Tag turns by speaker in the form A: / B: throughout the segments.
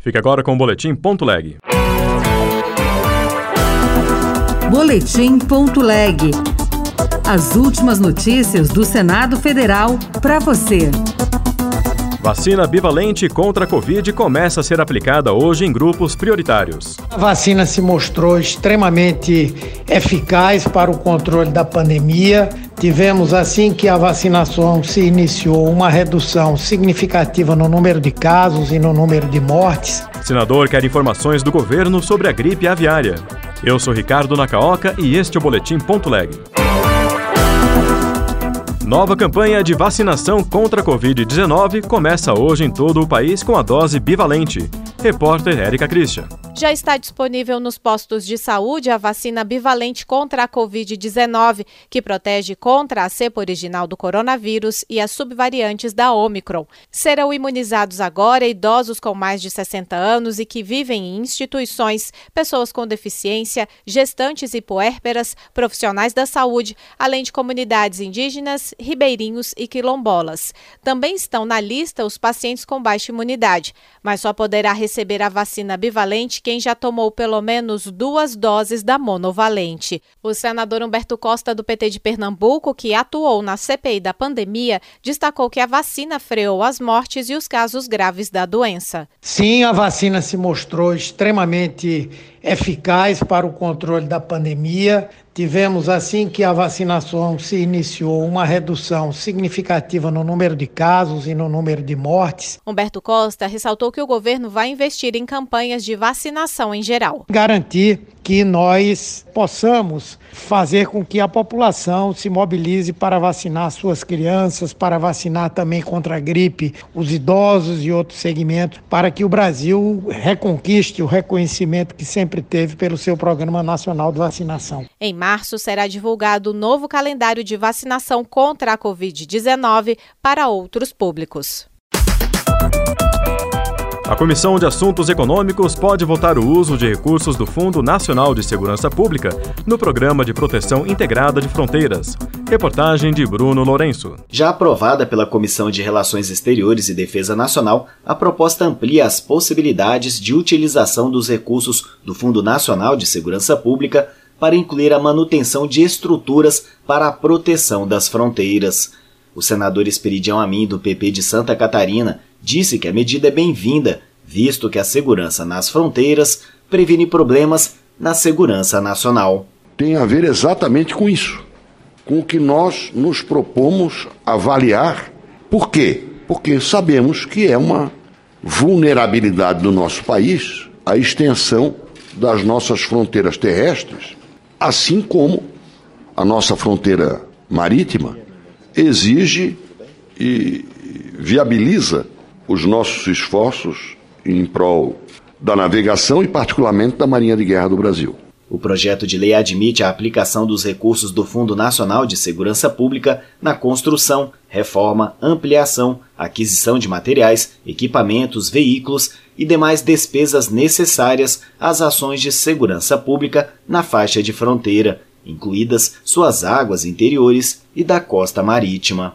A: Fica agora com o Boletim Ponto Leg.
B: Boletim Ponto Leg. As últimas notícias do Senado Federal para você.
A: Vacina bivalente contra a Covid começa a ser aplicada hoje em grupos prioritários.
C: A vacina se mostrou extremamente eficaz para o controle da pandemia. Tivemos, assim que a vacinação se iniciou, uma redução significativa no número de casos e no número de mortes.
A: Senador quer informações do governo sobre a gripe aviária. Eu sou Ricardo Nacaoca e este é o Boletim Ponto Leg. Nova campanha de vacinação contra a Covid-19 começa hoje em todo o país com a dose bivalente. Repórter Érica Christian.
D: Já está disponível nos postos de saúde a vacina bivalente contra a Covid-19, que protege contra a cepa original do coronavírus e as subvariantes da Omicron. Serão imunizados agora idosos com mais de 60 anos e que vivem em instituições, pessoas com deficiência, gestantes e puérperas, profissionais da saúde, além de comunidades indígenas, ribeirinhos e quilombolas. Também estão na lista os pacientes com baixa imunidade, mas só poderá receber a vacina bivalente quem já tomou pelo menos duas doses da monovalente. O senador Humberto Costa, do PT de Pernambuco, que atuou na CPI da pandemia, destacou que a vacina freou as mortes e os casos graves da doença.
C: Sim, a vacina se mostrou extremamente eficaz para o controle da pandemia. Tivemos, assim que a vacinação se iniciou, uma redução significativa no número de casos e no número de mortes.
D: Humberto Costa ressaltou que o governo vai investir em campanhas de vacinação em geral.
C: Garantir que nós possamos fazer com que a população se mobilize para vacinar suas crianças, para vacinar também contra a gripe os idosos e outros segmentos, para que o Brasil reconquiste o reconhecimento que sempre teve pelo seu Programa Nacional de Vacinação.
D: Em março será divulgado o novo calendário de vacinação contra a Covid-19 para outros públicos.
A: A Comissão de Assuntos Econômicos pode votar o uso de recursos do Fundo Nacional de Segurança Pública no Programa de Proteção Integrada de Fronteiras. Reportagem de Bruno Lourenço.
E: Já aprovada pela Comissão de Relações Exteriores e Defesa Nacional, a proposta amplia as possibilidades de utilização dos recursos do Fundo Nacional de Segurança Pública para incluir a manutenção de estruturas para a proteção das fronteiras. O senador Esperidião Amin, do PP de Santa Catarina, disse que a medida é bem-vinda, visto que a segurança nas fronteiras previne problemas na segurança nacional.
F: Tem a ver exatamente com isso, com o que nós nos propomos avaliar. Por quê? Porque sabemos que é uma vulnerabilidade do nosso país a extensão das nossas fronteiras terrestres, assim como a nossa fronteira marítima exige e viabiliza os nossos esforços em prol da navegação e, particularmente, da Marinha de Guerra do Brasil.
E: O projeto de lei admite a aplicação dos recursos do Fundo Nacional de Segurança Pública na construção, reforma, ampliação, aquisição de materiais, equipamentos, veículos e demais despesas necessárias às ações de segurança pública na faixa de fronteira, incluídas suas águas interiores e da costa marítima.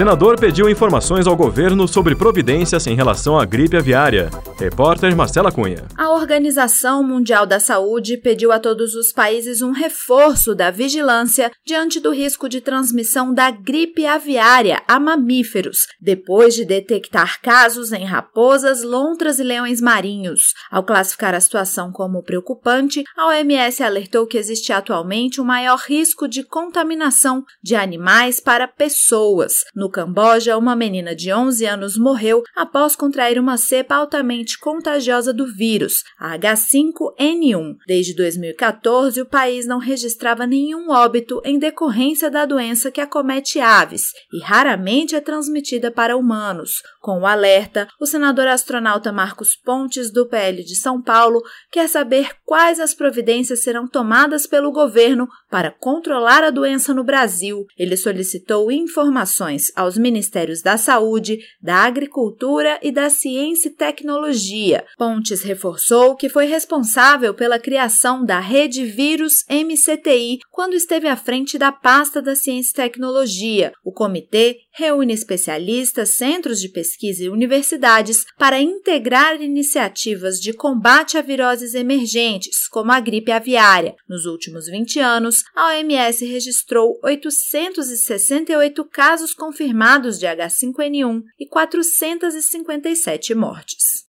A: Senador pediu informações ao governo sobre providências em relação à gripe aviária. Repórter Marcela Cunha.
G: A Organização Mundial da Saúde pediu a todos os países um reforço da vigilância diante do risco de transmissão da gripe aviária a mamíferos, depois de detectar casos em raposas, lontras e leões marinhos. Ao classificar a situação como preocupante, a OMS alertou que existe atualmente um maior risco de contaminação de animais para pessoas. No Camboja, uma menina de 11 anos morreu após contrair uma cepa altamente contagiosa do vírus, a H5N1. Desde 2014, o país não registrava nenhum óbito em decorrência da doença que acomete aves e raramente é transmitida para humanos. Com o alerta, o senador astronauta Marcos Pontes, do PL de São Paulo, quer saber quais as providências serão tomadas pelo governo para controlar a doença no Brasil. Ele solicitou informações aos Ministérios da Saúde, da Agricultura e da Ciência e Tecnologia. Pontes reforçou que foi responsável pela criação da Rede Vírus MCTI quando esteve à frente da pasta da Ciência e Tecnologia. O comitê reúne especialistas, centros de pesquisa e universidades para integrar iniciativas de combate a viroses emergentes, como a gripe aviária. Nos últimos 20 anos, a OMS registrou 868 casos confirmados de H5N1 e 457 mortes.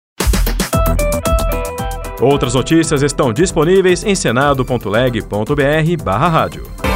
A: Outras notícias estão disponíveis em senado.leg.br/rádio.